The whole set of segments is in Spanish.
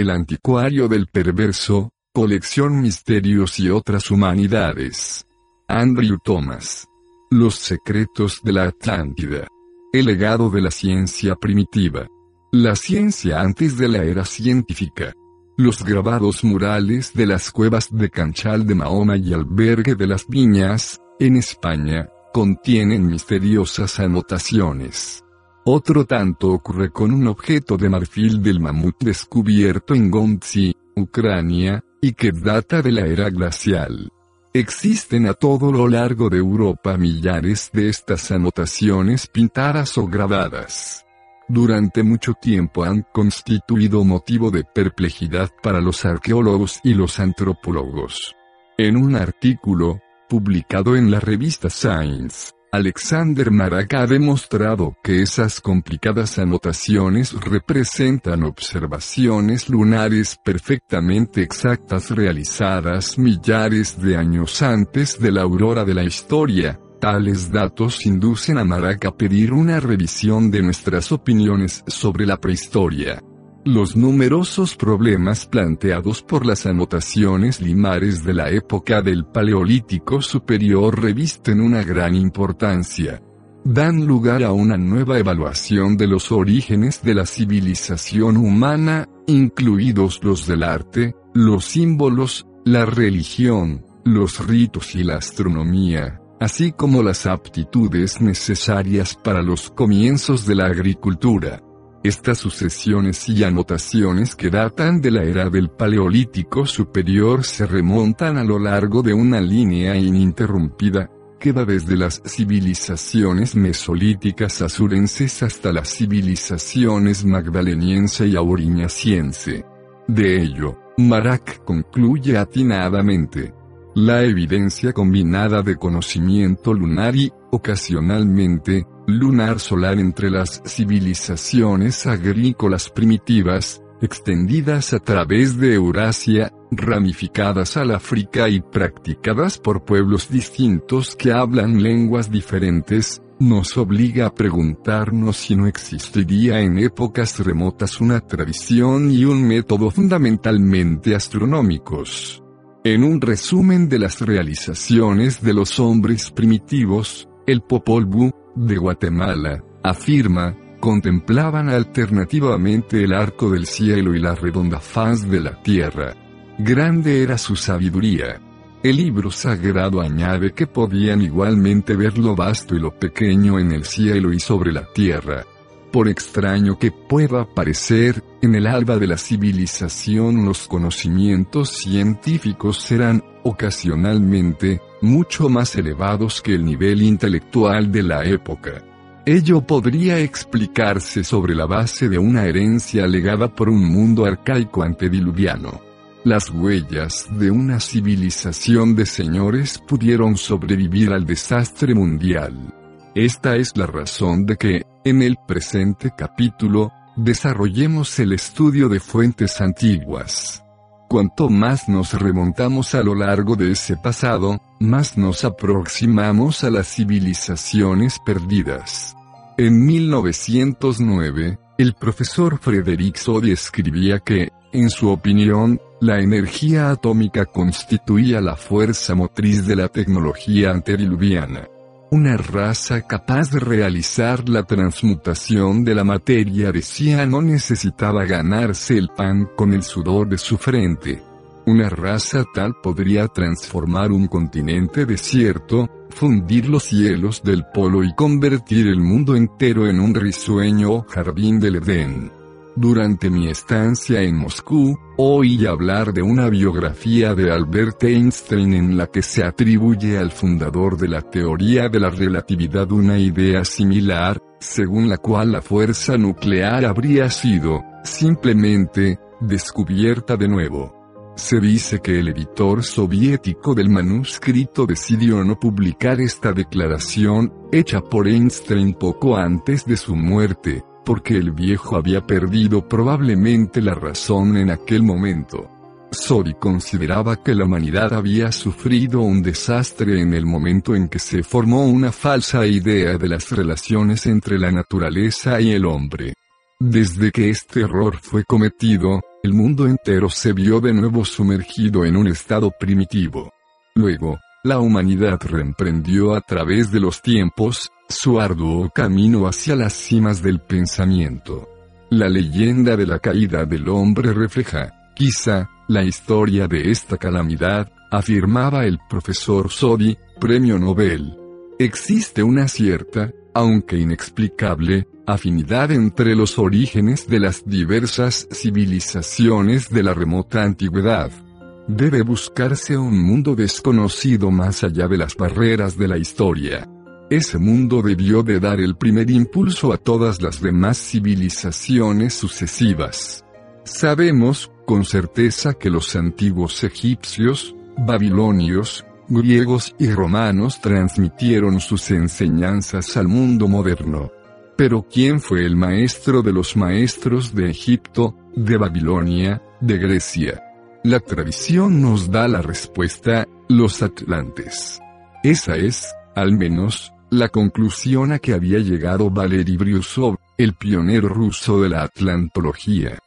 El anticuario del perverso, colección Misterios y otras humanidades. Andrew Thomas. Los secretos de la Atlántida. El legado de la ciencia primitiva. La ciencia antes de la era científica. Los grabados murales de las cuevas de Canchal de Mahoma y Albergue de las Viñas, en España, contienen misteriosas anotaciones. Otro tanto ocurre con un objeto de marfil del mamut descubierto en Gomtsi, Ucrania, y que data de la era glacial. Existen a todo lo largo de Europa millares de estas anotaciones pintadas o grabadas. Durante mucho tiempo han constituido motivo de perplejidad para los arqueólogos y los antropólogos. En un artículo, publicado en la revista Science, Alexander Maraca ha demostrado que esas complicadas anotaciones representan observaciones lunares perfectamente exactas realizadas millares de años antes de la aurora de la historia. Tales datos inducen a Maraca a pedir una revisión de nuestras opiniones sobre la prehistoria. Los numerosos problemas planteados por las anotaciones limares de la época del Paleolítico Superior revisten una gran importancia. Dan lugar a una nueva evaluación de los orígenes de la civilización humana, incluidos los del arte, los símbolos, la religión, los ritos y la astronomía, así como las aptitudes necesarias para los comienzos de la agricultura. Estas sucesiones y anotaciones que datan de la era del Paleolítico Superior se remontan a lo largo de una línea ininterrumpida, que va desde las civilizaciones mesolíticas azurenses hasta las civilizaciones magdaleniense y auriñaciense. De ello, Marak concluye atinadamente. La evidencia combinada de conocimiento lunar y, ocasionalmente, lunar solar entre las civilizaciones agrícolas primitivas, extendidas a través de Eurasia, ramificadas al África y practicadas por pueblos distintos que hablan lenguas diferentes, nos obliga a preguntarnos si no existiría en épocas remotas una tradición y un método fundamentalmente astronómicos. En un resumen de las realizaciones de los hombres primitivos, el Popol Vuh, de Guatemala, afirma, contemplaban alternativamente el arco del cielo y la redonda faz de la tierra. Grande era su sabiduría. El libro sagrado añade que podían igualmente ver lo vasto y lo pequeño en el cielo y sobre la tierra. Por extraño que pueda parecer, en el alba de la civilización los conocimientos científicos serán, ocasionalmente, mucho más elevados que el nivel intelectual de la época. Ello podría explicarse sobre la base de una herencia legada por un mundo arcaico antediluviano. Las huellas de una civilización de señores pudieron sobrevivir al desastre mundial. Esta es la razón de que, en el presente capítulo, desarrollemos el estudio de fuentes antiguas. Cuanto más nos remontamos a lo largo de ese pasado, más nos aproximamos a las civilizaciones perdidas. En 1909, el profesor Frederick Soddy escribía que, en su opinión, la energía atómica constituía la fuerza motriz de la tecnología antediluviana. Una raza capaz de realizar la transmutación de la materia decía no necesitaba ganarse el pan con el sudor de su frente. Una raza tal podría transformar un continente desierto, fundir los cielos del polo y convertir el mundo entero en un risueño jardín del Edén. Durante mi estancia en Moscú, oí hablar de una biografía de Albert Einstein en la que se atribuye al fundador de la teoría de la relatividad una idea similar, según la cual la fuerza nuclear habría sido, simplemente, descubierta de nuevo. Se dice que el editor soviético del manuscrito decidió no publicar esta declaración, hecha por Einstein poco antes de su muerte, porque el viejo había perdido probablemente la razón en aquel momento. Sori consideraba que la humanidad había sufrido un desastre en el momento en que se formó una falsa idea de las relaciones entre la naturaleza y el hombre. Desde que este error fue cometido, el mundo entero se vio de nuevo sumergido en un estado primitivo. Luego, la humanidad reemprendió a través de los tiempos, su arduo camino hacia las cimas del pensamiento. La leyenda de la caída del hombre refleja, quizá, la historia de esta calamidad, afirmaba el profesor Sodi, premio Nobel. Existe una cierta, aunque inexplicable, afinidad entre los orígenes de las diversas civilizaciones de la remota antigüedad. Debe buscarse un mundo desconocido más allá de las barreras de la historia. Ese mundo debió de dar el primer impulso a todas las demás civilizaciones sucesivas. Sabemos, con certeza, que los antiguos egipcios, babilonios, griegos y romanos transmitieron sus enseñanzas al mundo moderno. Pero ¿quién fue el maestro de los maestros de Egipto, de Babilonia, de Grecia? La tradición nos da la respuesta, los atlantes. Esa es, al menos, la conclusión a que había llegado Valery Brusov, el pionero ruso de la atlantología.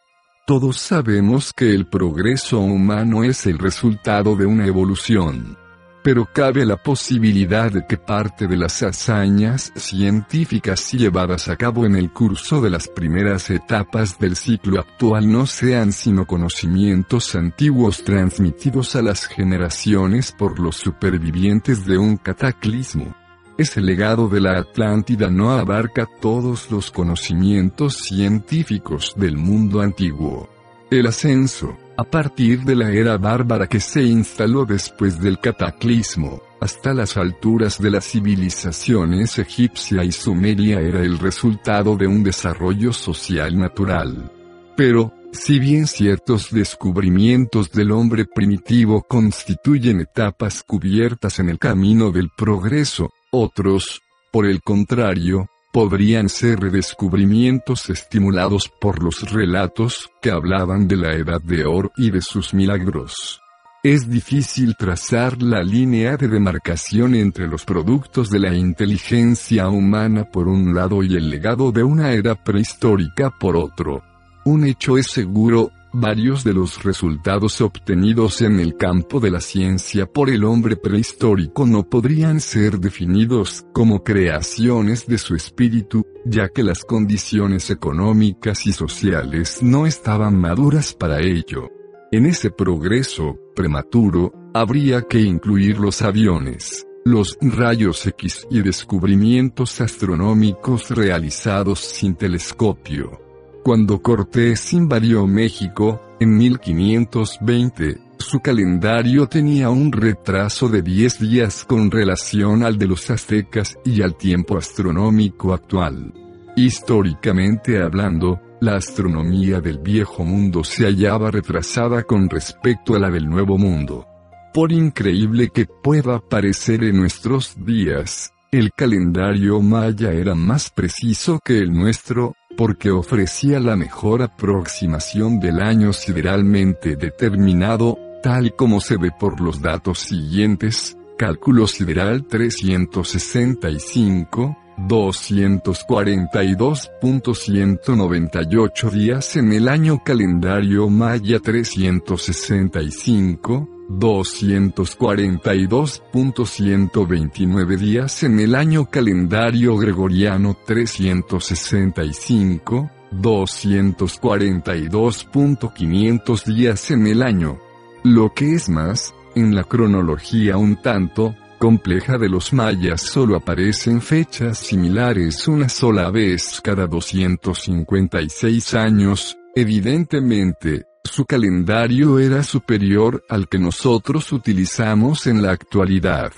Todos sabemos que el progreso humano es el resultado de una evolución pero cabe la posibilidad de que parte de las hazañas científicas llevadas a cabo en el curso de las primeras etapas del ciclo actual no sean sino conocimientos antiguos transmitidos a las generaciones por los supervivientes de un cataclismo. Ese legado de la Atlántida no abarca todos los conocimientos científicos del mundo antiguo. El ascenso, a partir de la era bárbara que se instaló después del cataclismo, hasta las alturas de las civilizaciones egipcia y sumeria era el resultado de un desarrollo social natural. Pero, si bien ciertos descubrimientos del hombre primitivo constituyen etapas cubiertas en el camino del progreso, otros, por el contrario, podrían ser redescubrimientos estimulados por los relatos que hablaban de la Edad de Oro y de sus milagros. Es difícil trazar la línea de demarcación entre los productos de la inteligencia humana por un lado y el legado de una era prehistórica por otro. Un hecho es seguro, Varios de los resultados obtenidos en el campo de la ciencia por el hombre prehistórico no podrían ser definidos como creaciones de su espíritu, ya que las condiciones económicas y sociales no estaban maduras para ello. En ese progreso, prematuro, habría que incluir los aviones, los rayos X y descubrimientos astronómicos realizados sin telescopio cuando Cortés invadió México, en 1520, su calendario tenía un retraso de 10 días con relación al de los aztecas y al tiempo astronómico actual. Históricamente hablando, la astronomía del viejo mundo se hallaba retrasada con respecto a la del nuevo mundo. Por increíble que pueda parecer en nuestros días, el calendario maya era más preciso que el nuestro, porque ofrecía la mejor aproximación del año sideralmente determinado, tal como se ve por los datos siguientes, cálculo sideral 365, 242.198 días en el año calendario maya 365, 242.129 días en el año calendario gregoriano 365, 242.500 días en el año. Lo que es más, en la cronología un tanto, compleja de los mayas solo aparecen fechas similares una sola vez cada 256 años, evidentemente, su calendario era superior al que nosotros utilizamos en la actualidad.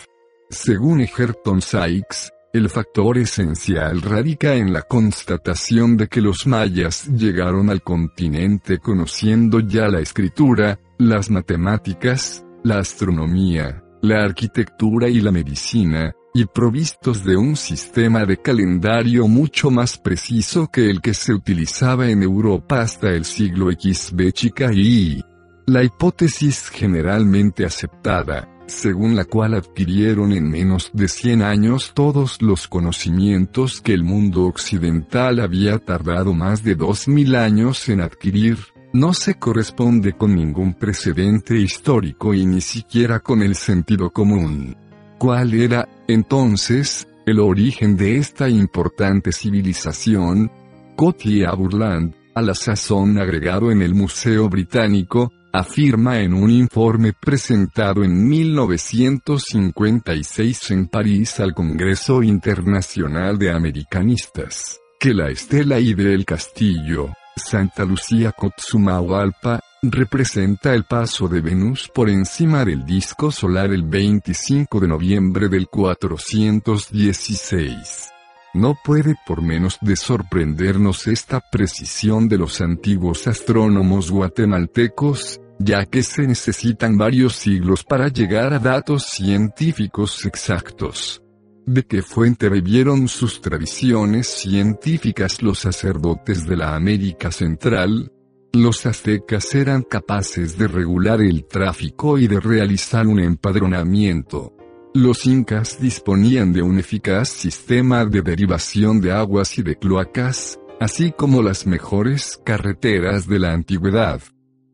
Según Egerton Sykes, el factor esencial radica en la constatación de que los mayas llegaron al continente conociendo ya la escritura, las matemáticas, la astronomía, la arquitectura y la medicina, y provistos de un sistema de calendario mucho más preciso que el que se utilizaba en Europa hasta el siglo XB chica y la hipótesis generalmente aceptada, según la cual adquirieron en menos de 100 años todos los conocimientos que el mundo occidental había tardado más de 2000 años en adquirir, no se corresponde con ningún precedente histórico y ni siquiera con el sentido común. ¿Cuál era, entonces, el origen de esta importante civilización? Cotie Burland, a la sazón agregado en el Museo Británico, afirma en un informe presentado en 1956 en París al Congreso Internacional de Americanistas, que la estela y del castillo, Santa Lucía Cotzumahualpa, representa el paso de Venus por encima del disco solar el 25 de noviembre del 416. No puede por menos de sorprendernos esta precisión de los antiguos astrónomos guatemaltecos, ya que se necesitan varios siglos para llegar a datos científicos exactos. ¿De qué fuente bebieron sus tradiciones científicas los sacerdotes de la América Central? Los aztecas eran capaces de regular el tráfico y de realizar un empadronamiento. Los incas disponían de un eficaz sistema de derivación de aguas y de cloacas, así como las mejores carreteras de la antigüedad.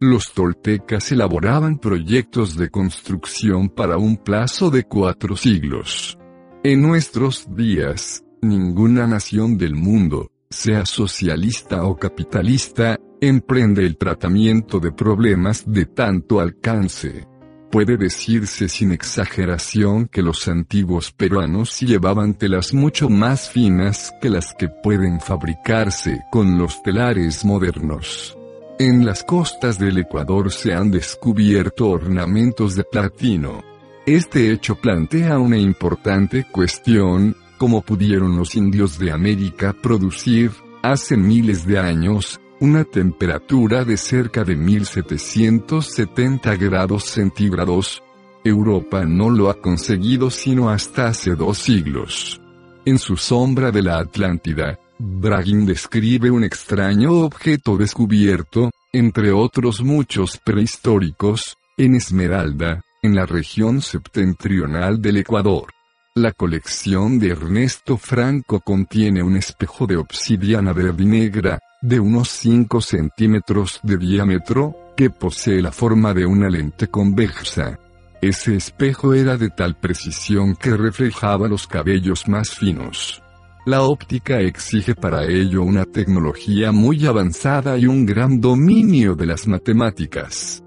Los toltecas elaboraban proyectos de construcción para un plazo de cuatro siglos. En nuestros días, ninguna nación del mundo, sea socialista o capitalista, emprende el tratamiento de problemas de tanto alcance. Puede decirse sin exageración que los antiguos peruanos llevaban telas mucho más finas que las que pueden fabricarse con los telares modernos. En las costas del Ecuador se han descubierto ornamentos de platino. Este hecho plantea una importante cuestión, ¿cómo pudieron los indios de América producir, hace miles de años, una temperatura de cerca de 1770 grados centígrados? Europa no lo ha conseguido sino hasta hace dos siglos. En su sombra de la Atlántida, Bragging describe un extraño objeto descubierto, entre otros muchos prehistóricos, en Esmeralda, en la región septentrional del Ecuador. La colección de Ernesto Franco contiene un espejo de obsidiana verde negra, de unos 5 centímetros de diámetro, que posee la forma de una lente convexa. Ese espejo era de tal precisión que reflejaba los cabellos más finos. La óptica exige para ello una tecnología muy avanzada y un gran dominio de las matemáticas.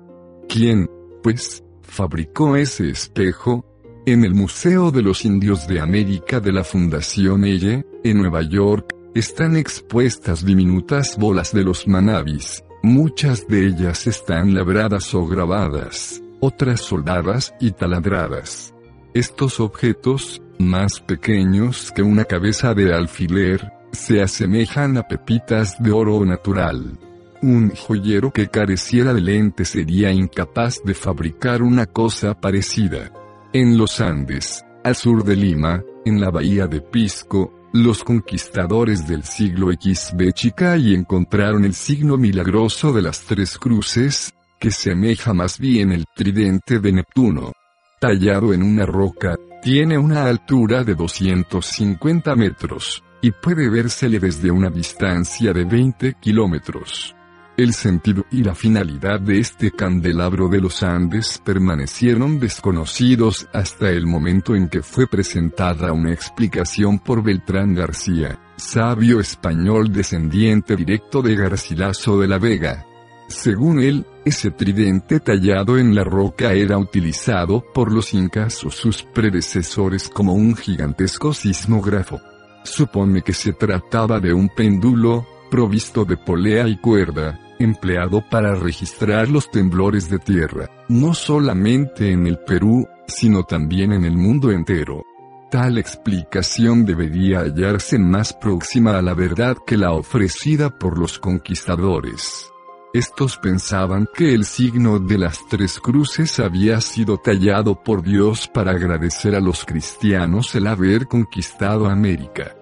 ¿Quién, pues, fabricó ese espejo? En el Museo de los Indios de América de la Fundación Elle, en Nueva York, están expuestas diminutas bolas de los manabis. Muchas de ellas están labradas o grabadas, otras soldadas y taladradas. Estos objetos, más pequeños que una cabeza de alfiler, se asemejan a pepitas de oro natural. Un joyero que careciera de lente sería incapaz de fabricar una cosa parecida. En los Andes, al sur de Lima, en la bahía de Pisco, los conquistadores del siglo XB y encontraron el signo milagroso de las tres cruces, que semeja más bien el tridente de Neptuno tallado en una roca, tiene una altura de 250 metros, y puede vérsele desde una distancia de 20 kilómetros. El sentido y la finalidad de este candelabro de los Andes permanecieron desconocidos hasta el momento en que fue presentada una explicación por Beltrán García, sabio español descendiente directo de Garcilaso de la Vega. Según él, ese tridente tallado en la roca era utilizado por los incas o sus predecesores como un gigantesco sismógrafo. Supone que se trataba de un péndulo, provisto de polea y cuerda, empleado para registrar los temblores de tierra, no solamente en el Perú, sino también en el mundo entero. Tal explicación debería hallarse más próxima a la verdad que la ofrecida por los conquistadores. Estos pensaban que el signo de las tres cruces había sido tallado por Dios para agradecer a los cristianos el haber conquistado América.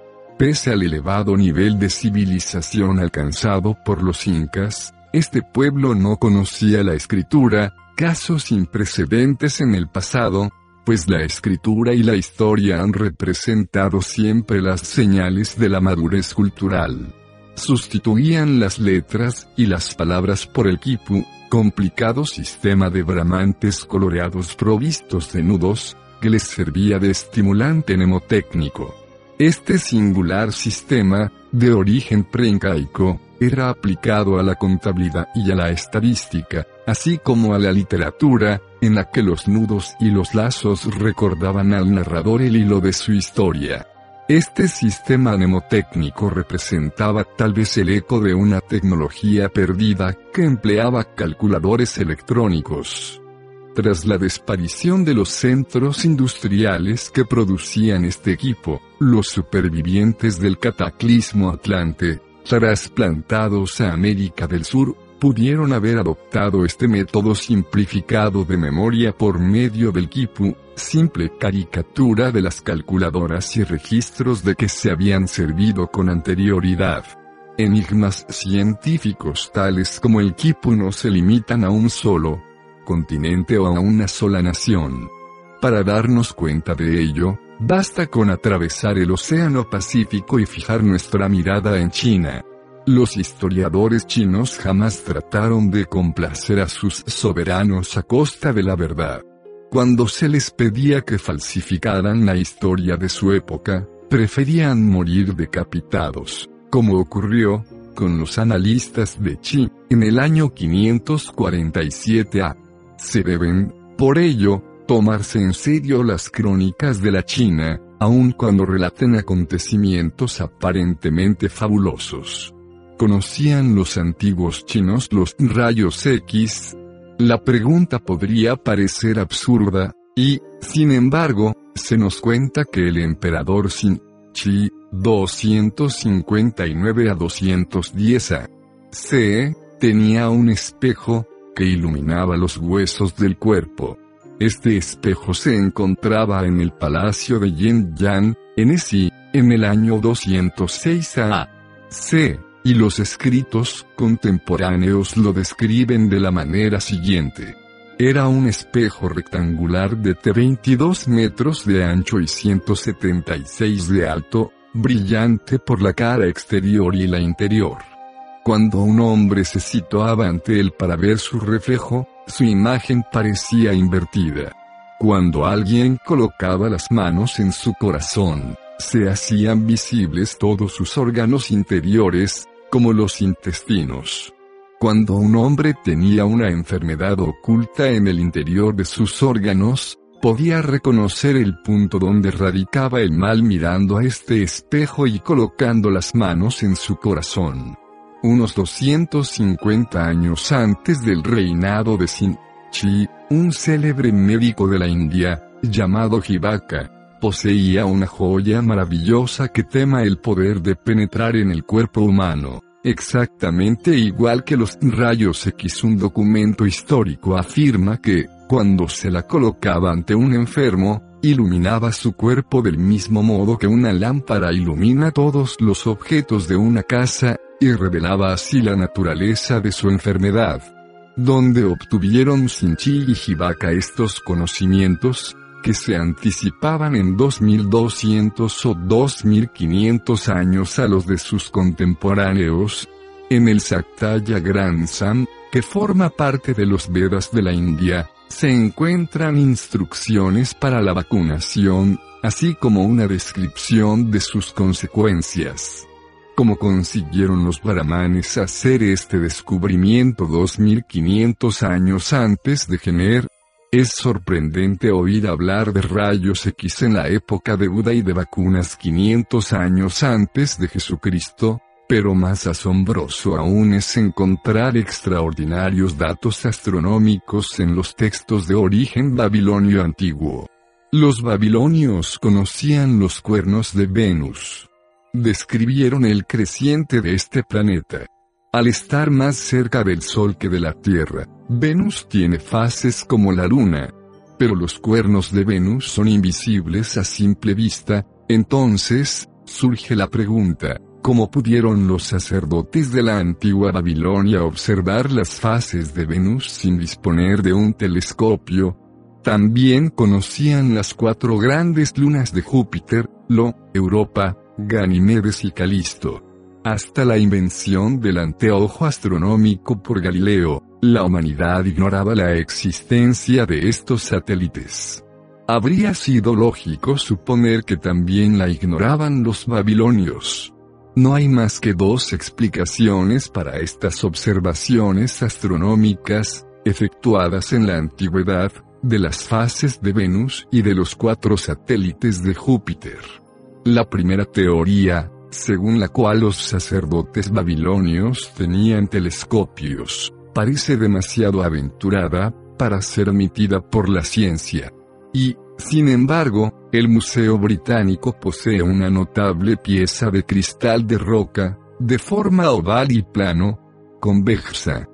Pese al elevado nivel de civilización alcanzado por los incas, este pueblo no conocía la escritura, caso sin precedentes en el pasado, pues la escritura y la historia han representado siempre las señales de la madurez cultural. sustituían las letras y las palabras por el kipu, complicado sistema de bramantes coloreados provistos de nudos, que les servía de estimulante mnemotécnico. Este singular sistema, de origen preincaico, era aplicado a la contabilidad y a la estadística, así como a la literatura, en la que los nudos y los lazos recordaban al narrador el hilo de su historia. Este sistema mnemotécnico representaba tal vez el eco de una tecnología perdida que empleaba calculadores electrónicos. Tras la desaparición de los centros industriales que producían este equipo, los supervivientes del cataclismo atlante, trasplantados a América del Sur, pudieron haber adoptado este método simplificado de memoria por medio del Kipu, simple caricatura de las calculadoras y registros de que se habían servido con anterioridad. Enigmas científicos tales como el Kipu no se limitan a un solo continente o a una sola nación. Para darnos cuenta de ello, basta con atravesar el Océano Pacífico y fijar nuestra mirada en China. Los historiadores chinos jamás trataron de complacer a sus soberanos a costa de la verdad. Cuando se les pedía que falsificaran la historia de su época, preferían morir decapitados, como ocurrió con los analistas de Qi en el año 547 A. Se deben, por ello, tomarse en serio las crónicas de la China, aun cuando relaten acontecimientos aparentemente fabulosos. ¿Conocían los antiguos chinos los rayos X? La pregunta podría parecer absurda, y, sin embargo, se nos cuenta que el emperador Xin Chi, 259 a 210 a. C, tenía un espejo, que iluminaba los huesos del cuerpo. Este espejo se encontraba en el palacio de Yin Yang, en Esi, en el año 206 a. C y los escritos contemporáneos lo describen de la manera siguiente. Era un espejo rectangular de 22 metros de ancho y 176 de alto, brillante por la cara exterior y la interior. Cuando un hombre se situaba ante él para ver su reflejo, su imagen parecía invertida. Cuando alguien colocaba las manos en su corazón, se hacían visibles todos sus órganos interiores, como los intestinos. Cuando un hombre tenía una enfermedad oculta en el interior de sus órganos, podía reconocer el punto donde radicaba el mal mirando a este espejo y colocando las manos en su corazón. Unos 250 años antes del reinado de Sin Chi, un célebre médico de la India, llamado Jivaka, poseía una joya maravillosa que tema el poder de penetrar en el cuerpo humano. Exactamente igual que los rayos X un documento histórico afirma que, cuando se la colocaba ante un enfermo, iluminaba su cuerpo del mismo modo que una lámpara ilumina todos los objetos de una casa, y revelaba así la naturaleza de su enfermedad. Donde obtuvieron Sinchi y Hibaka estos conocimientos, que se anticipaban en 2200 o 2500 años a los de sus contemporáneos, en el Saktaya Gransam, que forma parte de los Vedas de la India, se encuentran instrucciones para la vacunación, así como una descripción de sus consecuencias. ¿Cómo consiguieron los brahmanes hacer este descubrimiento 2500 años antes de Gener? Es sorprendente oír hablar de rayos X en la época de Buda y de vacunas 500 años antes de Jesucristo, pero más asombroso aún es encontrar extraordinarios datos astronómicos en los textos de origen babilonio antiguo. Los babilonios conocían los cuernos de Venus. Describieron el creciente de este planeta. Al estar más cerca del Sol que de la Tierra, Venus tiene fases como la Luna. Pero los cuernos de Venus son invisibles a simple vista, entonces, surge la pregunta, ¿cómo pudieron los sacerdotes de la antigua Babilonia observar las fases de Venus sin disponer de un telescopio? También conocían las cuatro grandes lunas de Júpiter, Lo, Europa, Ganimedes y Calisto. Hasta la invención del anteojo astronómico por Galileo, la humanidad ignoraba la existencia de estos satélites. Habría sido lógico suponer que también la ignoraban los babilonios. No hay más que dos explicaciones para estas observaciones astronómicas, efectuadas en la antigüedad, de las fases de Venus y de los cuatro satélites de Júpiter. La primera teoría, según la cual los sacerdotes babilonios tenían telescopios, parece demasiado aventurada, para ser admitida por la ciencia. Y, sin embargo, el Museo Británico posee una notable pieza de cristal de roca, de forma oval y plano, convexa.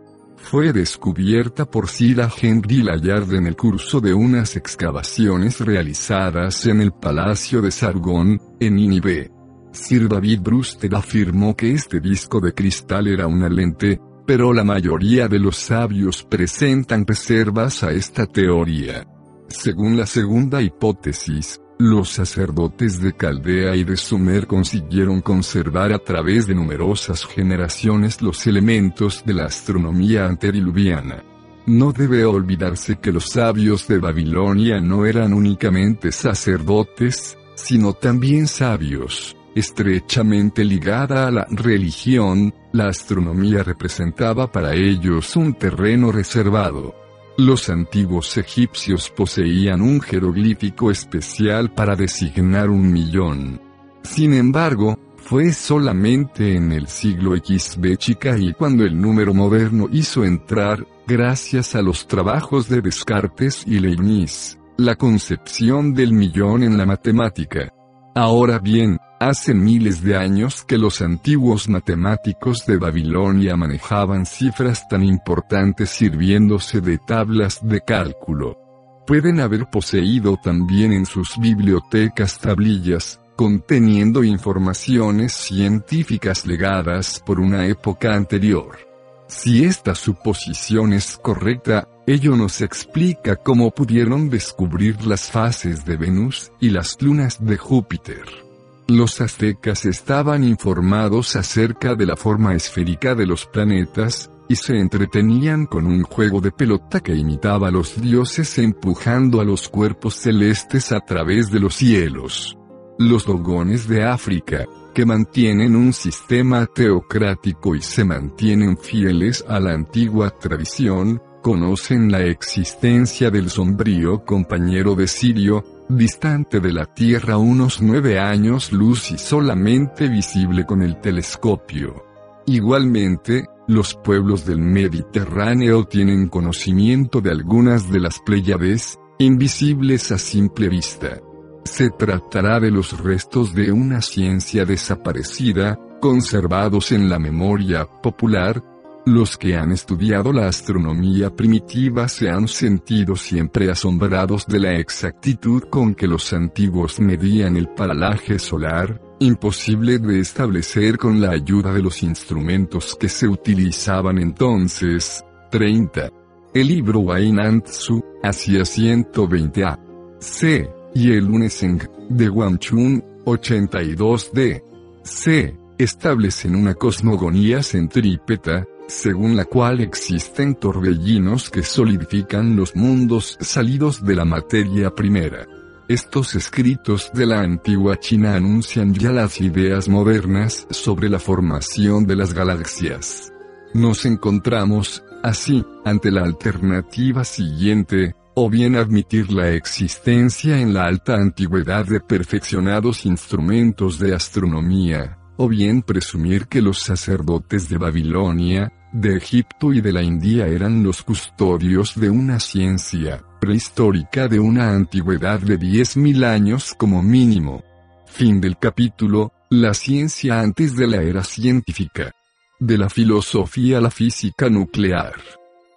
Fue descubierta por Sila Henry Layard en el curso de unas excavaciones realizadas en el Palacio de Sargón, en Inibé. Sir David Brewster afirmó que este disco de cristal era una lente, pero la mayoría de los sabios presentan reservas a esta teoría. Según la segunda hipótesis, los sacerdotes de Caldea y de Sumer consiguieron conservar a través de numerosas generaciones los elementos de la astronomía antediluviana. No debe olvidarse que los sabios de Babilonia no eran únicamente sacerdotes, sino también sabios. Estrechamente ligada a la religión, la astronomía representaba para ellos un terreno reservado. Los antiguos egipcios poseían un jeroglífico especial para designar un millón. Sin embargo, fue solamente en el siglo chica y cuando el número moderno hizo entrar, gracias a los trabajos de Descartes y Leibniz, la concepción del millón en la matemática. Ahora bien, Hace miles de años que los antiguos matemáticos de Babilonia manejaban cifras tan importantes sirviéndose de tablas de cálculo. Pueden haber poseído también en sus bibliotecas tablillas, conteniendo informaciones científicas legadas por una época anterior. Si esta suposición es correcta, ello nos explica cómo pudieron descubrir las fases de Venus y las lunas de Júpiter. Los aztecas estaban informados acerca de la forma esférica de los planetas, y se entretenían con un juego de pelota que imitaba a los dioses empujando a los cuerpos celestes a través de los cielos. Los dogones de África, que mantienen un sistema teocrático y se mantienen fieles a la antigua tradición, conocen la existencia del sombrío compañero de Sirio, distante de la Tierra unos nueve años luz y solamente visible con el telescopio. Igualmente, los pueblos del Mediterráneo tienen conocimiento de algunas de las Pléyades, invisibles a simple vista. Se tratará de los restos de una ciencia desaparecida, conservados en la memoria popular, los que han estudiado la astronomía primitiva se han sentido siempre asombrados de la exactitud con que los antiguos medían el paralaje solar, imposible de establecer con la ayuda de los instrumentos que se utilizaban entonces. 30. El libro Wainantsu, hacia 120 A. C. Y el Uneseng, de Wangchun, 82 D. C. Establecen una cosmogonía centrípeta, según la cual existen torbellinos que solidifican los mundos salidos de la materia primera. Estos escritos de la antigua China anuncian ya las ideas modernas sobre la formación de las galaxias. Nos encontramos, así, ante la alternativa siguiente, o bien admitir la existencia en la alta antigüedad de perfeccionados instrumentos de astronomía, o bien presumir que los sacerdotes de Babilonia, de Egipto y de la India eran los custodios de una ciencia prehistórica de una antigüedad de 10.000 años como mínimo. Fin del capítulo, la ciencia antes de la era científica. De la filosofía a la física nuclear.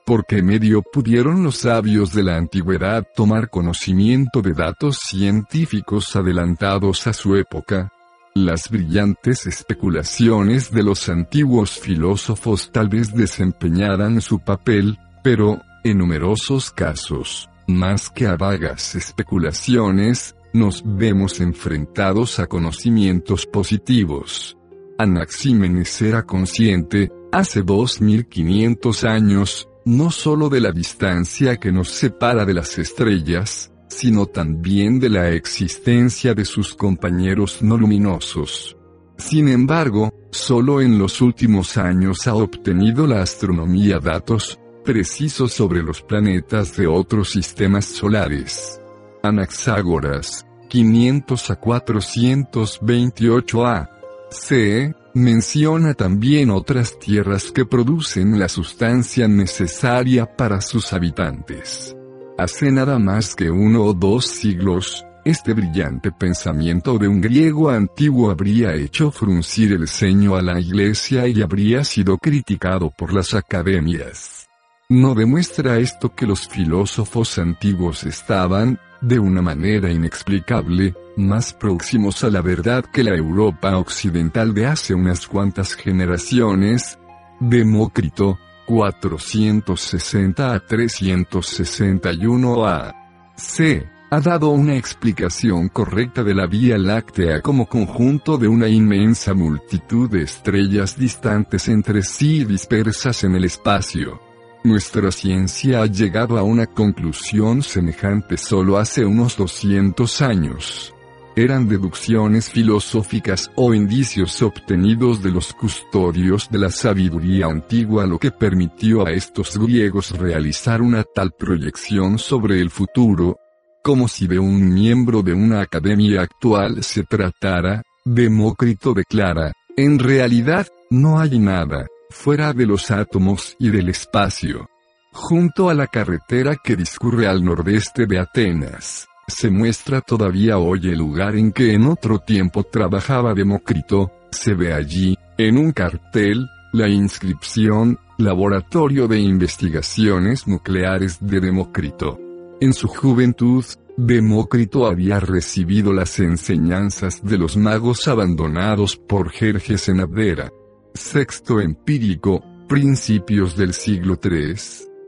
¿Por qué medio pudieron los sabios de la antigüedad tomar conocimiento de datos científicos adelantados a su época? Las brillantes especulaciones de los antiguos filósofos tal vez desempeñaran su papel, pero, en numerosos casos, más que a vagas especulaciones, nos vemos enfrentados a conocimientos positivos. Anaxímenes era consciente, hace 2500 años, no solo de la distancia que nos separa de las estrellas, sino también de la existencia de sus compañeros no luminosos. Sin embargo, solo en los últimos años ha obtenido la astronomía datos precisos sobre los planetas de otros sistemas solares. Anaxágoras, 500 a 428 a. C. Menciona también otras tierras que producen la sustancia necesaria para sus habitantes. Hace nada más que uno o dos siglos, este brillante pensamiento de un griego antiguo habría hecho fruncir el ceño a la iglesia y habría sido criticado por las academias. ¿No demuestra esto que los filósofos antiguos estaban, de una manera inexplicable, más próximos a la verdad que la Europa occidental de hace unas cuantas generaciones? Demócrito, 460 a 361 a. C ha dado una explicación correcta de la Vía Láctea como conjunto de una inmensa multitud de estrellas distantes entre sí y dispersas en el espacio. Nuestra ciencia ha llegado a una conclusión semejante solo hace unos 200 años. Eran deducciones filosóficas o indicios obtenidos de los custodios de la sabiduría antigua lo que permitió a estos griegos realizar una tal proyección sobre el futuro, como si de un miembro de una academia actual se tratara, Demócrito declara, en realidad, no hay nada, fuera de los átomos y del espacio. Junto a la carretera que discurre al nordeste de Atenas, se muestra todavía hoy el lugar en que en otro tiempo trabajaba Demócrito, se ve allí, en un cartel, la inscripción, Laboratorio de Investigaciones Nucleares de Demócrito. En su juventud, Demócrito había recibido las enseñanzas de los magos abandonados por Jerjes en Abdera. Sexto empírico, principios del siglo III,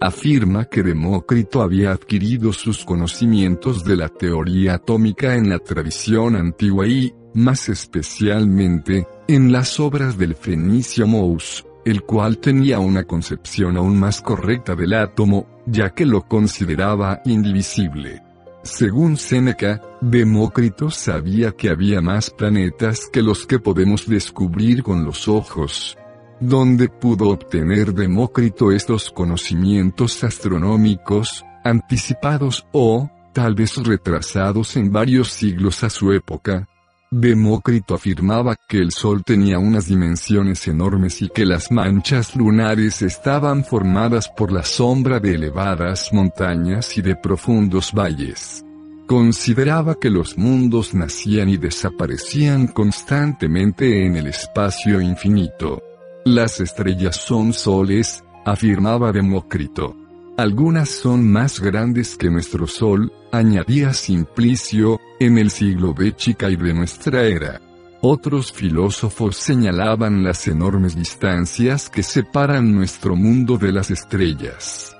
afirma que Demócrito había adquirido sus conocimientos de la teoría atómica en la tradición antigua y, más especialmente, en las obras del fenicio Mous, el cual tenía una concepción aún más correcta del átomo, ya que lo consideraba indivisible. Según Séneca, Demócrito sabía que había más planetas que los que podemos descubrir con los ojos. ¿Dónde pudo obtener Demócrito estos conocimientos astronómicos, anticipados o, tal vez retrasados en varios siglos a su época? Demócrito afirmaba que el Sol tenía unas dimensiones enormes y que las manchas lunares estaban formadas por la sombra de elevadas montañas y de profundos valles. Consideraba que los mundos nacían y desaparecían constantemente en el espacio infinito. Las estrellas son soles, afirmaba Demócrito. Algunas son más grandes que nuestro Sol, añadía Simplicio, en el siglo Béchica y de nuestra era. Otros filósofos señalaban las enormes distancias que separan nuestro mundo de las estrellas.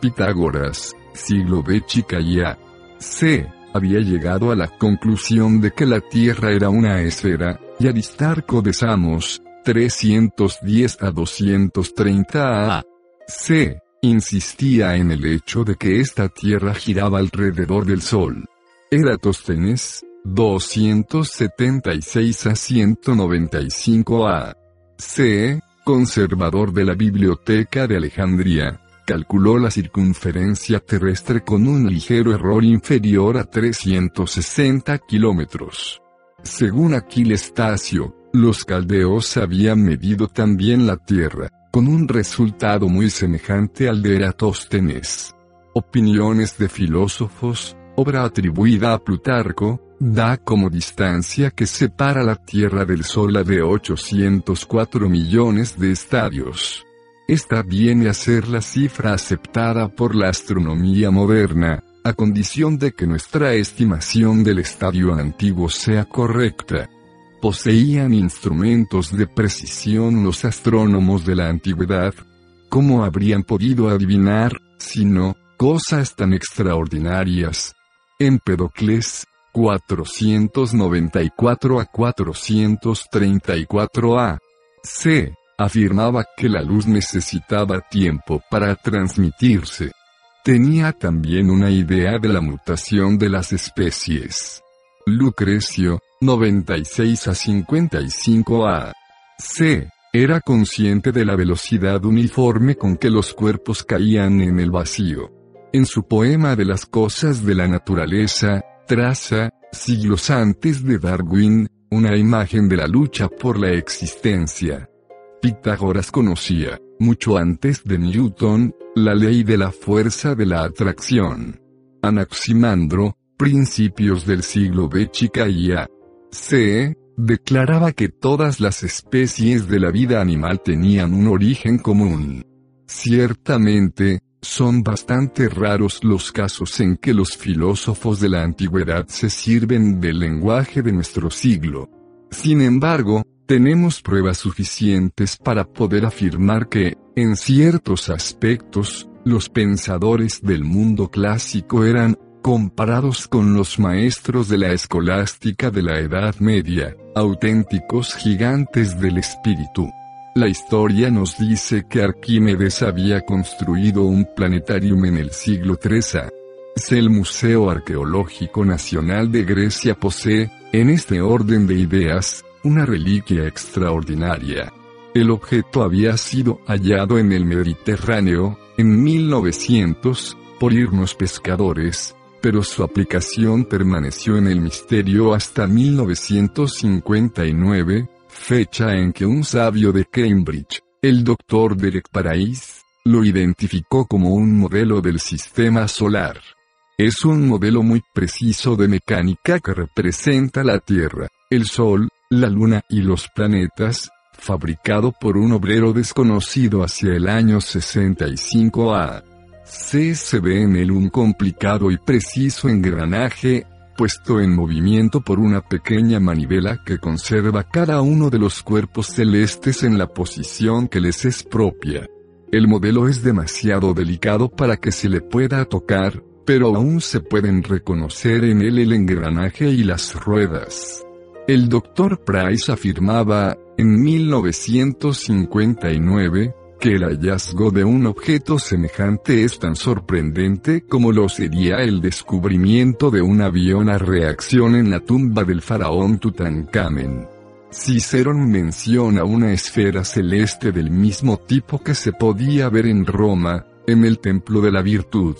Pitágoras, siglo Béchica y A. C. había llegado a la conclusión de que la Tierra era una esfera, y Aristarco de Samos, 310 a 230 a. C insistía en el hecho de que esta Tierra giraba alrededor del Sol. Eratosthenes, 276 a 195 a. C. Conservador de la Biblioteca de Alejandría, calculó la circunferencia terrestre con un ligero error inferior a 360 kilómetros. Según Aquiles Tacio, los caldeos habían medido también la Tierra, con un resultado muy semejante al de Eratóstenes. Opiniones de filósofos, obra atribuida a Plutarco, da como distancia que separa la Tierra del Sol la de 804 millones de estadios. Esta viene a ser la cifra aceptada por la astronomía moderna, a condición de que nuestra estimación del estadio antiguo sea correcta poseían instrumentos de precisión los astrónomos de la antigüedad. ¿Cómo habrían podido adivinar, si no, cosas tan extraordinarias? Empedocles, 494 a 434 a. C. Afirmaba que la luz necesitaba tiempo para transmitirse. Tenía también una idea de la mutación de las especies. Lucrecio, 96 a 55 a. C. Era consciente de la velocidad uniforme con que los cuerpos caían en el vacío. En su poema de las cosas de la naturaleza, traza, siglos antes de Darwin, una imagen de la lucha por la existencia. Pitágoras conocía, mucho antes de Newton, la ley de la fuerza de la atracción. Anaximandro, principios del siglo B. Chicaía. C. Declaraba que todas las especies de la vida animal tenían un origen común. Ciertamente, son bastante raros los casos en que los filósofos de la antigüedad se sirven del lenguaje de nuestro siglo. Sin embargo, tenemos pruebas suficientes para poder afirmar que, en ciertos aspectos, los pensadores del mundo clásico eran, comparados con los maestros de la escolástica de la Edad Media, auténticos gigantes del espíritu. La historia nos dice que Arquímedes había construido un planetarium en el siglo III. El Museo Arqueológico Nacional de Grecia posee, en este orden de ideas, una reliquia extraordinaria. El objeto había sido hallado en el Mediterráneo, en 1900, por irnos pescadores, pero su aplicación permaneció en el misterio hasta 1959, fecha en que un sabio de Cambridge, el doctor Derek Parais, lo identificó como un modelo del sistema solar. Es un modelo muy preciso de mecánica que representa la Tierra, el Sol, la Luna y los planetas, fabricado por un obrero desconocido hacia el año 65 A. C se ve en él un complicado y preciso engranaje, puesto en movimiento por una pequeña manivela que conserva cada uno de los cuerpos celestes en la posición que les es propia. El modelo es demasiado delicado para que se le pueda tocar, pero aún se pueden reconocer en él el engranaje y las ruedas. El Dr. Price afirmaba, en 1959, que el hallazgo de un objeto semejante es tan sorprendente como lo sería el descubrimiento de un avión a reacción en la tumba del faraón Tutankamen. Cicerón menciona una esfera celeste del mismo tipo que se podía ver en Roma, en el Templo de la Virtud.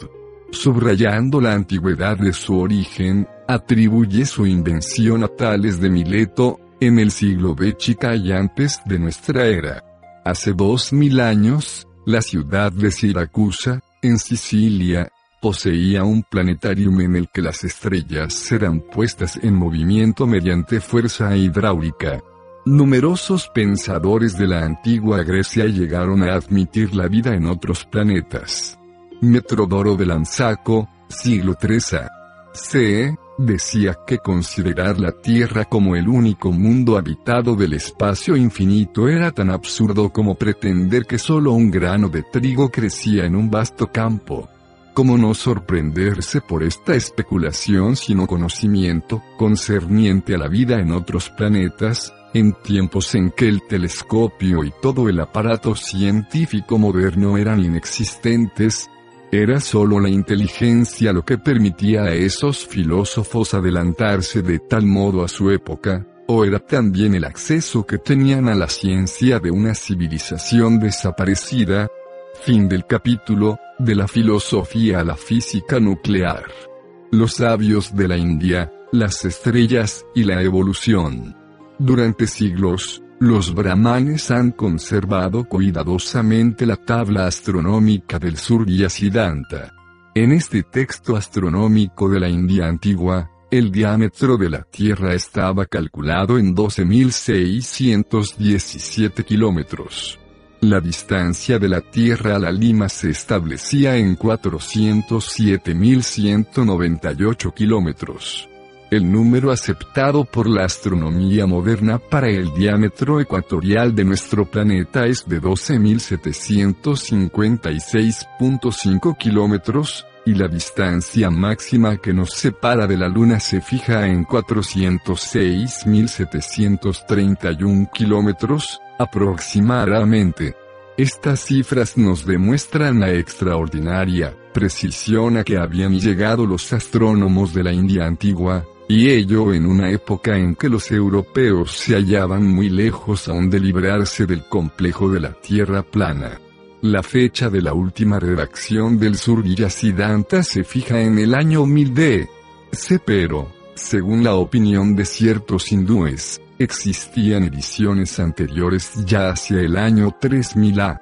Subrayando la antigüedad de su origen, atribuye su invención a Tales de Mileto, en el siglo B y antes de nuestra era. Hace dos mil años, la ciudad de Siracusa, en Sicilia, poseía un planetarium en el que las estrellas eran puestas en movimiento mediante fuerza hidráulica. Numerosos pensadores de la antigua Grecia llegaron a admitir la vida en otros planetas. Metrodoro de Lanzaco, siglo III a. C decía que considerar la Tierra como el único mundo habitado del espacio infinito era tan absurdo como pretender que solo un grano de trigo crecía en un vasto campo. ¿Cómo no sorprenderse por esta especulación sino conocimiento concerniente a la vida en otros planetas, en tiempos en que el telescopio y todo el aparato científico moderno eran inexistentes, era solo la inteligencia lo que permitía a esos filósofos adelantarse de tal modo a su época, o era también el acceso que tenían a la ciencia de una civilización desaparecida. Fin del capítulo, de la filosofía a la física nuclear. Los sabios de la India, las estrellas y la evolución. Durante siglos, los brahmanes han conservado cuidadosamente la tabla astronómica del sur y Siddhanta. En este texto astronómico de la India antigua, el diámetro de la Tierra estaba calculado en 12.617 kilómetros. La distancia de la Tierra a la Lima se establecía en 407.198 kilómetros. El número aceptado por la astronomía moderna para el diámetro ecuatorial de nuestro planeta es de 12.756.5 kilómetros, y la distancia máxima que nos separa de la Luna se fija en 406.731 kilómetros, aproximadamente. Estas cifras nos demuestran la extraordinaria precisión a que habían llegado los astrónomos de la India antigua, y ello en una época en que los europeos se hallaban muy lejos aún de librarse del complejo de la Tierra plana. La fecha de la última redacción del Surya Siddhanta se fija en el año 1000 d. C. Pero, según la opinión de ciertos hindúes, existían ediciones anteriores ya hacia el año 3000 A.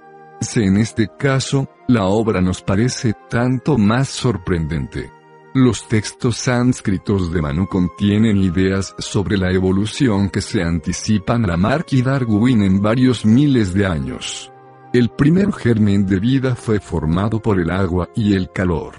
En este caso, la obra nos parece tanto más sorprendente. Los textos sánscritos de Manu contienen ideas sobre la evolución que se anticipan a Mark y Darwin en varios miles de años. El primer germen de vida fue formado por el agua y el calor.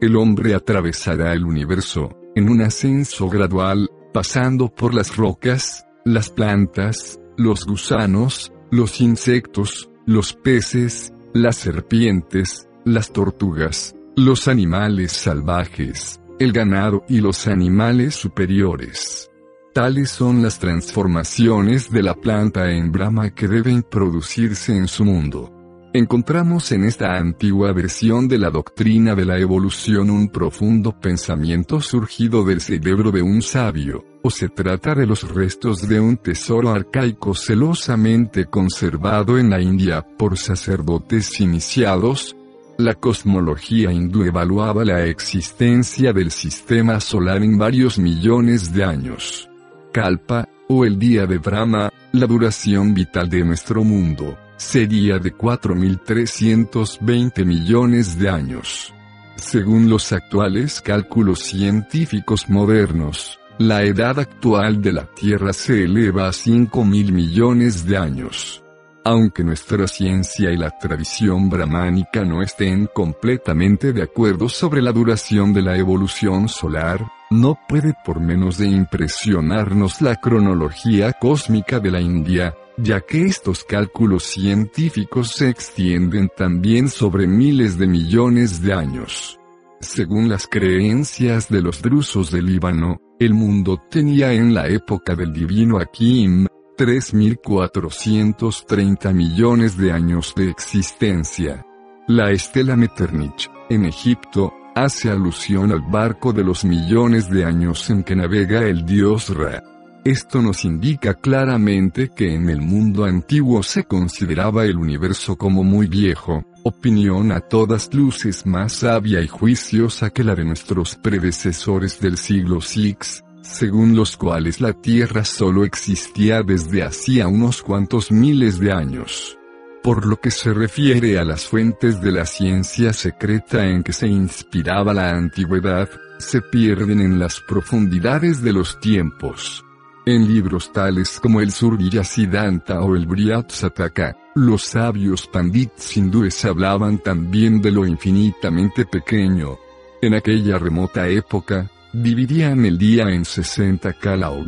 El hombre atravesará el universo, en un ascenso gradual, pasando por las rocas, las plantas, los gusanos, los insectos, los peces, las serpientes, las tortugas, los animales salvajes, el ganado y los animales superiores. Tales son las transformaciones de la planta en Brahma que deben producirse en su mundo. Encontramos en esta antigua versión de la doctrina de la evolución un profundo pensamiento surgido del cerebro de un sabio, o se trata de los restos de un tesoro arcaico celosamente conservado en la India por sacerdotes iniciados, la cosmología hindú evaluaba la existencia del sistema solar en varios millones de años. Kalpa, o el día de Brahma, la duración vital de nuestro mundo, sería de 4.320 millones de años. Según los actuales cálculos científicos modernos, la edad actual de la Tierra se eleva a 5.000 millones de años. Aunque nuestra ciencia y la tradición brahmánica no estén completamente de acuerdo sobre la duración de la evolución solar, no puede por menos de impresionarnos la cronología cósmica de la India, ya que estos cálculos científicos se extienden también sobre miles de millones de años. Según las creencias de los drusos del Líbano, el mundo tenía en la época del divino Akim, 3.430 millones de años de existencia. La estela Metternich, en Egipto, hace alusión al barco de los millones de años en que navega el dios Ra. Esto nos indica claramente que en el mundo antiguo se consideraba el universo como muy viejo, opinión a todas luces más sabia y juiciosa que la de nuestros predecesores del siglo VI, según los cuales la Tierra solo existía desde hacía unos cuantos miles de años. Por lo que se refiere a las fuentes de la ciencia secreta en que se inspiraba la antigüedad, se pierden en las profundidades de los tiempos. En libros tales como el Surya Siddhanta o el Sataka, los sabios pandits hindúes hablaban también de lo infinitamente pequeño. En aquella remota época, dividían el día en 60 kala o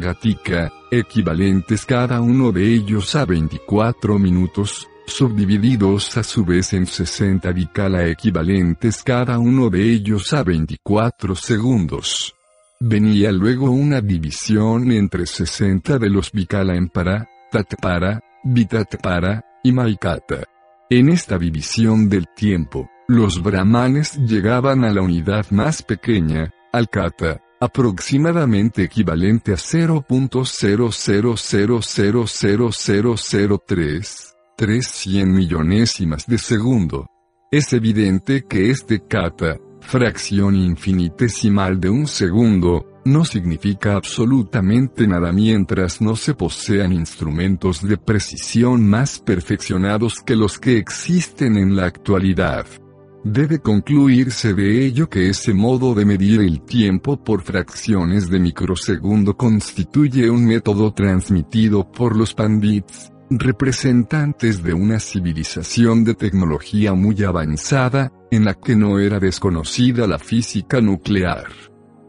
equivalentes cada uno de ellos a 24 minutos, subdivididos a su vez en 60 vikala equivalentes cada uno de ellos a 24 segundos. Venía luego una división entre 60 de los vikala en para, tatpara, vitatpara, y maikata. En esta división del tiempo, los brahmanes llegaban a la unidad más pequeña, Alcata, aproximadamente equivalente a 0.00000003, 300 millonésimas de segundo. Es evidente que este kata, fracción infinitesimal de un segundo, no significa absolutamente nada mientras no se posean instrumentos de precisión más perfeccionados que los que existen en la actualidad. Debe concluirse de ello que ese modo de medir el tiempo por fracciones de microsegundo constituye un método transmitido por los pandits, representantes de una civilización de tecnología muy avanzada, en la que no era desconocida la física nuclear.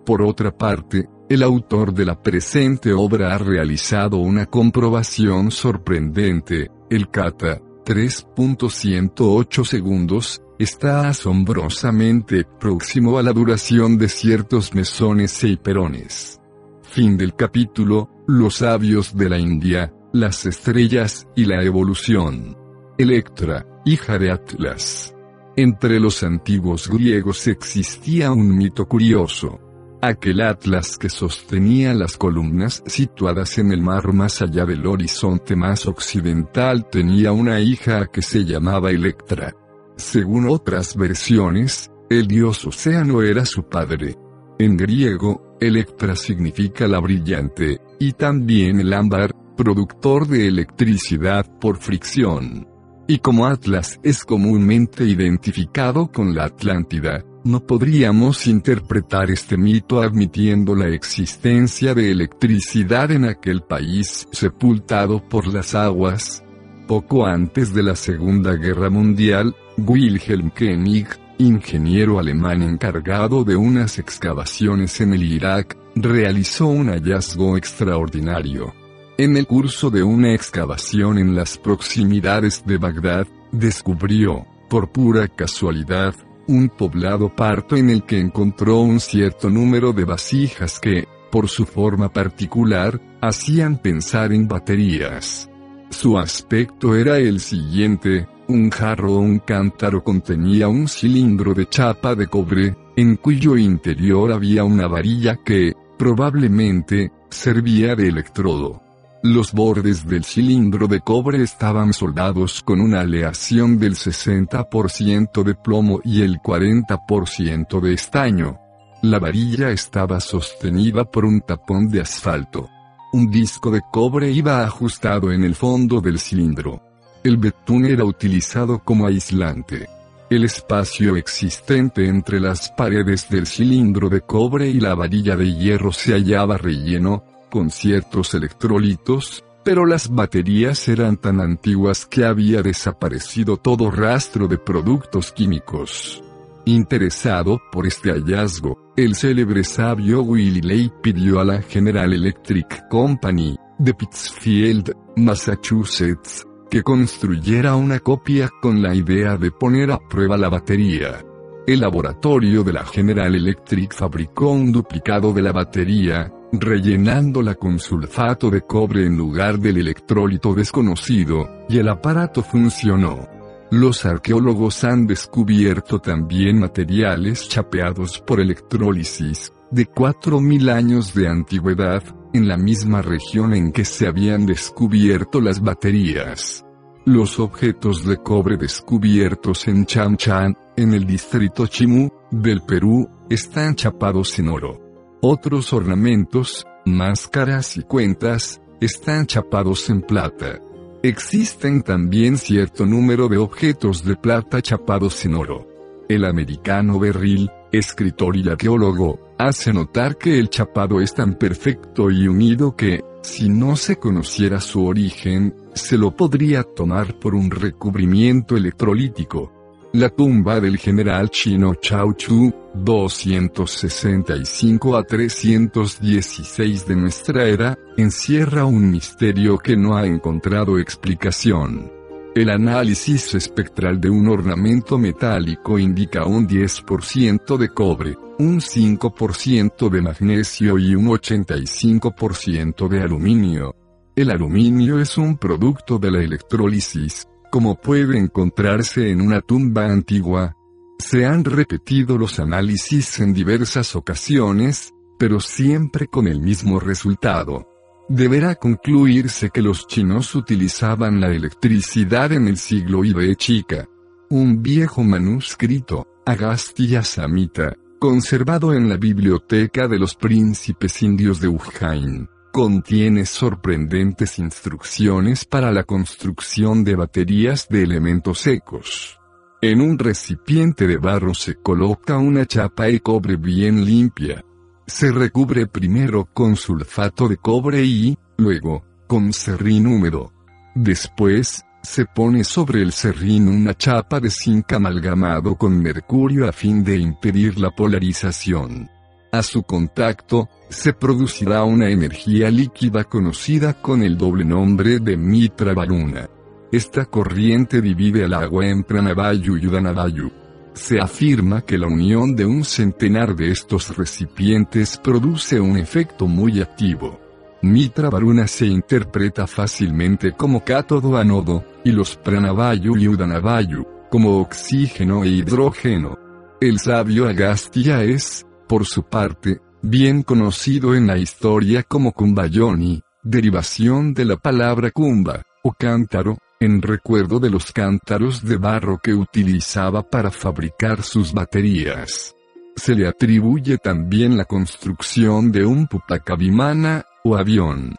Por otra parte, el autor de la presente obra ha realizado una comprobación sorprendente, el kata, 3.108 segundos, está asombrosamente próximo a la duración de ciertos mesones e hiperones. Fin del capítulo, Los sabios de la India, las estrellas y la evolución. Electra, hija de Atlas. Entre los antiguos griegos existía un mito curioso. Aquel Atlas que sostenía las columnas situadas en el mar más allá del horizonte más occidental tenía una hija que se llamaba Electra. Según otras versiones, el dios Océano era su padre. En griego, Electra significa la brillante, y también el ámbar, productor de electricidad por fricción. Y como Atlas es comúnmente identificado con la Atlántida, no podríamos interpretar este mito admitiendo la existencia de electricidad en aquel país sepultado por las aguas. Poco antes de la Segunda Guerra Mundial, Wilhelm Koenig, ingeniero alemán encargado de unas excavaciones en el Irak, realizó un hallazgo extraordinario. En el curso de una excavación en las proximidades de Bagdad, descubrió, por pura casualidad, un poblado parto en el que encontró un cierto número de vasijas que, por su forma particular, hacían pensar en baterías. Su aspecto era el siguiente, un jarro o un cántaro contenía un cilindro de chapa de cobre, en cuyo interior había una varilla que, probablemente, servía de electrodo. Los bordes del cilindro de cobre estaban soldados con una aleación del 60% de plomo y el 40% de estaño. La varilla estaba sostenida por un tapón de asfalto. Un disco de cobre iba ajustado en el fondo del cilindro. El betún era utilizado como aislante. El espacio existente entre las paredes del cilindro de cobre y la varilla de hierro se hallaba relleno, con ciertos electrolitos, pero las baterías eran tan antiguas que había desaparecido todo rastro de productos químicos. Interesado por este hallazgo, el célebre sabio Ley pidió a la General Electric Company, de Pittsfield, Massachusetts, que construyera una copia con la idea de poner a prueba la batería. El laboratorio de la General Electric fabricó un duplicado de la batería, rellenándola con sulfato de cobre en lugar del electrólito desconocido, y el aparato funcionó. Los arqueólogos han descubierto también materiales chapeados por electrólisis, de 4.000 años de antigüedad, en la misma región en que se habían descubierto las baterías. Los objetos de cobre descubiertos en Chamchan, en el distrito Chimú, del Perú, están chapados en oro. Otros ornamentos, máscaras y cuentas, están chapados en plata. Existen también cierto número de objetos de plata chapados en oro. El americano Berril, escritor y arqueólogo, hace notar que el chapado es tan perfecto y unido que, si no se conociera su origen, se lo podría tomar por un recubrimiento electrolítico. La tumba del general chino Chao Chu, 265 a 316 de nuestra era, encierra un misterio que no ha encontrado explicación. El análisis espectral de un ornamento metálico indica un 10% de cobre, un 5% de magnesio y un 85% de aluminio. El aluminio es un producto de la electrólisis, como puede encontrarse en una tumba antigua. Se han repetido los análisis en diversas ocasiones, pero siempre con el mismo resultado. Deberá concluirse que los chinos utilizaban la electricidad en el siglo IB chica. Un viejo manuscrito, Agastya Samhita, conservado en la biblioteca de los príncipes indios de Ujjain, Contiene sorprendentes instrucciones para la construcción de baterías de elementos secos. En un recipiente de barro se coloca una chapa de cobre bien limpia. Se recubre primero con sulfato de cobre y, luego, con serrín húmedo. Después, se pone sobre el serrín una chapa de zinc amalgamado con mercurio a fin de impedir la polarización. A su contacto, se producirá una energía líquida conocida con el doble nombre de Mitra Varuna. Esta corriente divide al agua en Pranavayu y Udanavayu. Se afirma que la unión de un centenar de estos recipientes produce un efecto muy activo. Mitra Varuna se interpreta fácilmente como cátodo anodo, y los pranavayu y udanavayu, como oxígeno e hidrógeno. El sabio Agastya es, por su parte, bien conocido en la historia como Kumbayoni, derivación de la palabra kumba, o cántaro, en recuerdo de los cántaros de barro que utilizaba para fabricar sus baterías. Se le atribuye también la construcción de un pupakavimana, o avión.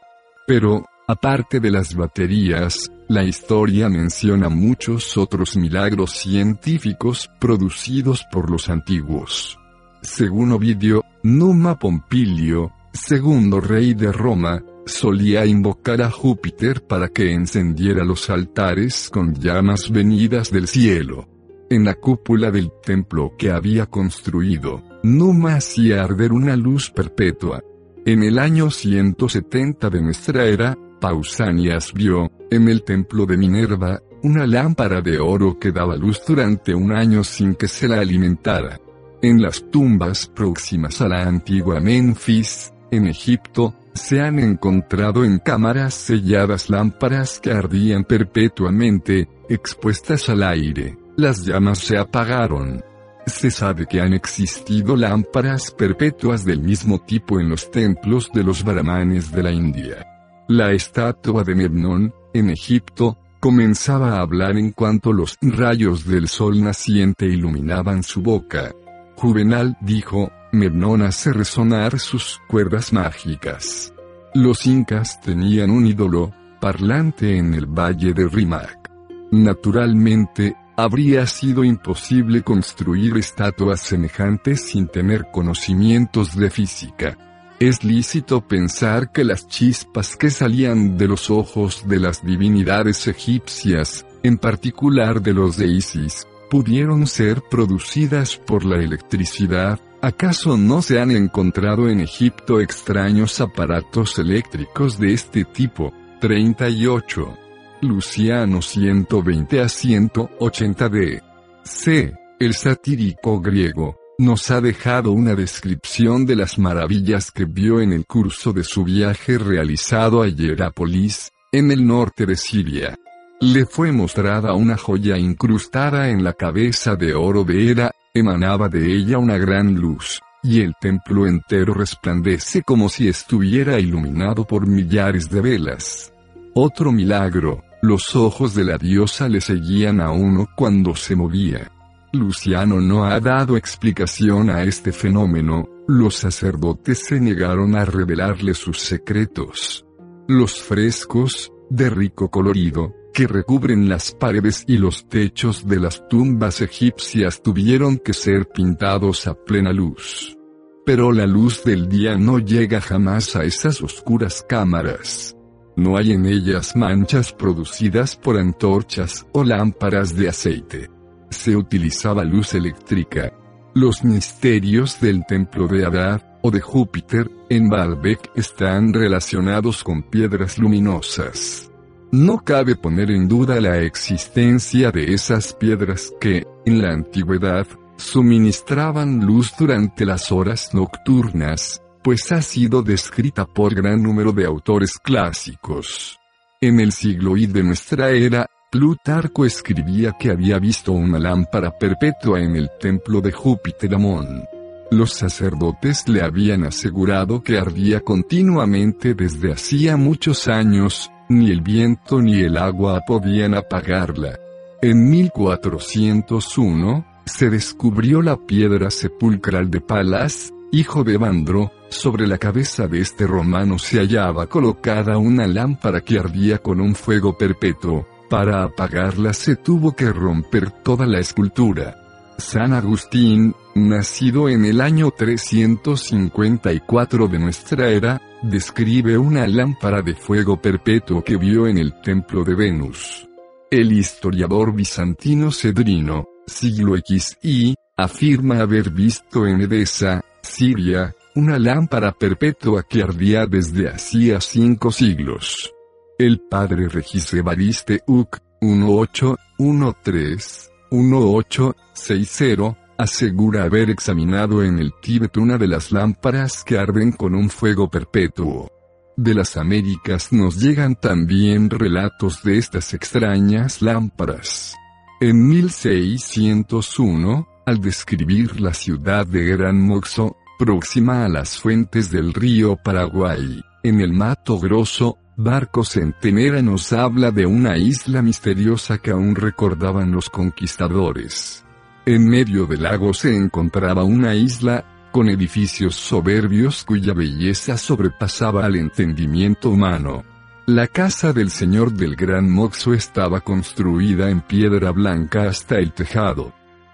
Pero, aparte de las baterías, la historia menciona muchos otros milagros científicos producidos por los antiguos. Según Ovidio, Numa Pompilio, segundo rey de Roma, solía invocar a Júpiter para que encendiera los altares con llamas venidas del cielo. En la cúpula del templo que había construido, Numa hacía arder una luz perpetua. En el año 170 de nuestra era, Pausanias vio, en el templo de Minerva, una lámpara de oro que daba luz durante un año sin que se la alimentara. En las tumbas próximas a la antigua Memphis, en Egipto, se han encontrado en cámaras selladas lámparas que ardían perpetuamente, expuestas al aire. Las llamas se apagaron. Se sabe que han existido lámparas perpetuas del mismo tipo en los templos de los brahmanes de la India. La estatua de Memnón, en Egipto, comenzaba a hablar en cuanto los rayos del sol naciente iluminaban su boca. Juvenal dijo, Memnón hace resonar sus cuerdas mágicas. Los incas tenían un ídolo, parlante en el valle de Rimac. Naturalmente, habría sido imposible construir estatuas semejantes sin tener conocimientos de física. Es lícito pensar que las chispas que salían de los ojos de las divinidades egipcias, en particular de los de Isis, pudieron ser producidas por la electricidad, ¿Acaso no se han encontrado en Egipto extraños aparatos eléctricos de este tipo? 38. Luciano 120 a 180 d. C. El satírico griego, nos ha dejado una descripción de las maravillas que vio en el curso de su viaje realizado a Hierápolis, en el norte de Siria. Le fue mostrada una joya incrustada en la cabeza de oro de Hera, Emanaba de ella una gran luz, y el templo entero resplandece como si estuviera iluminado por millares de velas. Otro milagro, los ojos de la diosa le seguían a uno cuando se movía. Luciano no ha dado explicación a este fenómeno, los sacerdotes se negaron a revelarle sus secretos. Los frescos, de rico colorido, que recubren las paredes y los techos de las tumbas egipcias tuvieron que ser pintados a plena luz. Pero la luz del día no llega jamás a esas oscuras cámaras. No hay en ellas manchas producidas por antorchas o lámparas de aceite. Se utilizaba luz eléctrica. Los misterios del templo de Adad, o de Júpiter, en Baalbek están relacionados con piedras luminosas. No cabe poner en duda la existencia de esas piedras que, en la antigüedad, suministraban luz durante las horas nocturnas, pues ha sido descrita por gran número de autores clásicos. En el siglo I de nuestra era, Plutarco escribía que había visto una lámpara perpetua en el templo de Júpiter Amón. Los sacerdotes le habían asegurado que ardía continuamente desde hacía muchos años, ni el viento ni el agua podían apagarla. En 1401, se descubrió la piedra sepulcral de Palas, hijo de Bandro, sobre la cabeza de este romano se hallaba colocada una lámpara que ardía con un fuego perpetuo, para apagarla se tuvo que romper toda la escultura. San Agustín, nacido en el año 354 de nuestra era, describe una lámpara de fuego perpetuo que vio en el templo de Venus. El historiador bizantino Cedrino, siglo XI, afirma haber visto en Edesa, Siria, una lámpara perpetua que ardía desde hacía cinco siglos. El padre Regis Evariste Uc, 1813, 1860, asegura haber examinado en el Tíbet una de las lámparas que arden con un fuego perpetuo. De las Américas nos llegan también relatos de estas extrañas lámparas. En 1601, al describir la ciudad de Gran Moxo, próxima a las fuentes del río Paraguay, en el Mato Grosso, Barco Centenera nos habla de una isla misteriosa que aún recordaban los conquistadores. En medio del lago se encontraba una isla, con edificios soberbios cuya belleza sobrepasaba al entendimiento humano. La casa del señor del Gran Moxo estaba construida en piedra blanca hasta el tejado.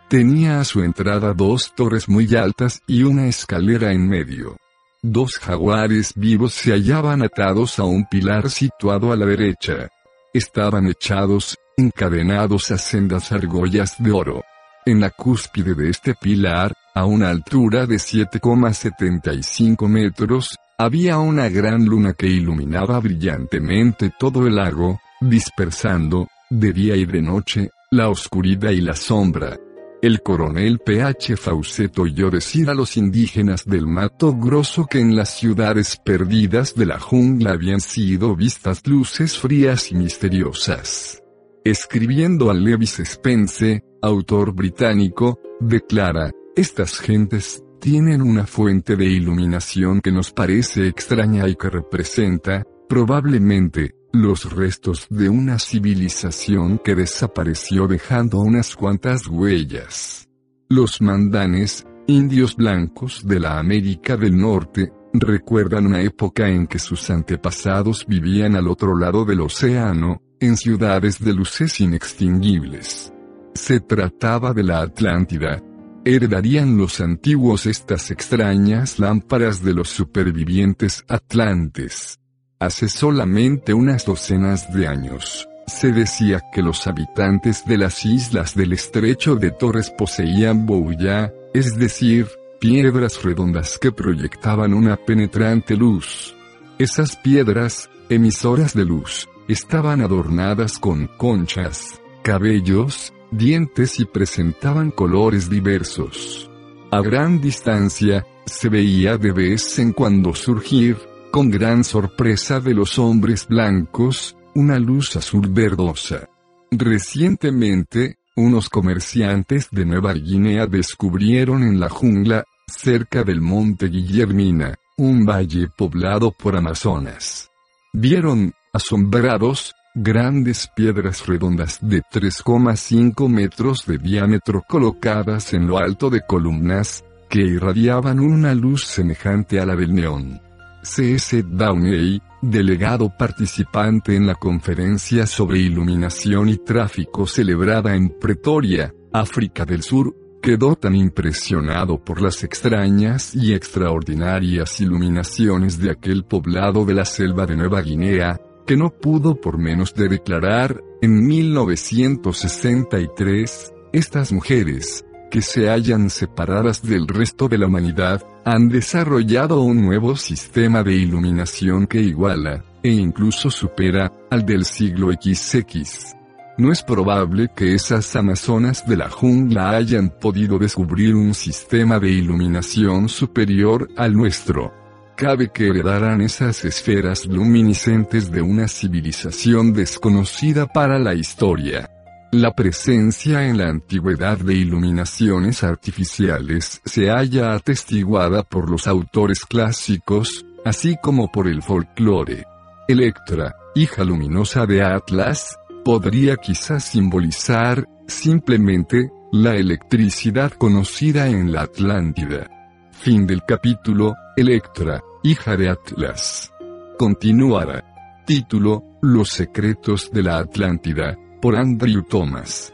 Tenía a su entrada dos torres muy altas y una escalera en medio. Dos jaguares vivos se hallaban atados a un pilar situado a la derecha. Estaban echados, encadenados a sendas argollas de oro. En la cúspide de este pilar, a una altura de 7,75 metros, había una gran luna que iluminaba brillantemente todo el lago, dispersando, de día y de noche, la oscuridad y la sombra. El coronel P.H. Faucet oyó decir a los indígenas del Mato Grosso que en las ciudades perdidas de la jungla habían sido vistas luces frías y misteriosas. Escribiendo a Lewis Spence, autor británico, declara, estas gentes tienen una fuente de iluminación que nos parece extraña y que representa, probablemente, los restos de una civilización que desapareció dejando unas cuantas huellas. Los mandanes, indios blancos de la América del Norte, recuerdan una época en que sus antepasados vivían al otro lado del océano, en ciudades de luces inextinguibles. Se trataba de la Atlántida. Heredarían los antiguos estas extrañas lámparas de los supervivientes atlantes. Hace solamente unas docenas de años, se decía que los habitantes de las islas del estrecho de Torres poseían bouya, es decir, piedras redondas que proyectaban una penetrante luz. Esas piedras, emisoras de luz, estaban adornadas con conchas, cabellos, dientes y presentaban colores diversos. A gran distancia, se veía de vez en cuando surgir, con gran sorpresa de los hombres blancos, una luz azul verdosa. Recientemente, unos comerciantes de Nueva Guinea descubrieron en la jungla, cerca del monte Guillermina, un valle poblado por amazonas. Vieron, asombrados, grandes piedras redondas de 3,5 metros de diámetro colocadas en lo alto de columnas, que irradiaban una luz semejante a la del neón. C.S. Downey, delegado participante en la conferencia sobre iluminación y tráfico celebrada en Pretoria, África del Sur, quedó tan impresionado por las extrañas y extraordinarias iluminaciones de aquel poblado de la selva de Nueva Guinea, que no pudo por menos de declarar, en 1963, estas mujeres, que se hallan separadas del resto de la humanidad, han desarrollado un nuevo sistema de iluminación que iguala, e incluso supera, al del siglo XX. No es probable que esas amazonas de la jungla hayan podido descubrir un sistema de iluminación superior al nuestro. Cabe que heredaran esas esferas luminiscentes de una civilización desconocida para la historia. La presencia en la antigüedad de iluminaciones artificiales se halla atestiguada por los autores clásicos, así como por el folclore. Electra, hija luminosa de Atlas, podría quizás simbolizar, simplemente, la electricidad conocida en la Atlántida. Fin del capítulo, Electra, hija de Atlas. Continuará. Título, Los secretos de la Atlántida por Andrew Thomas.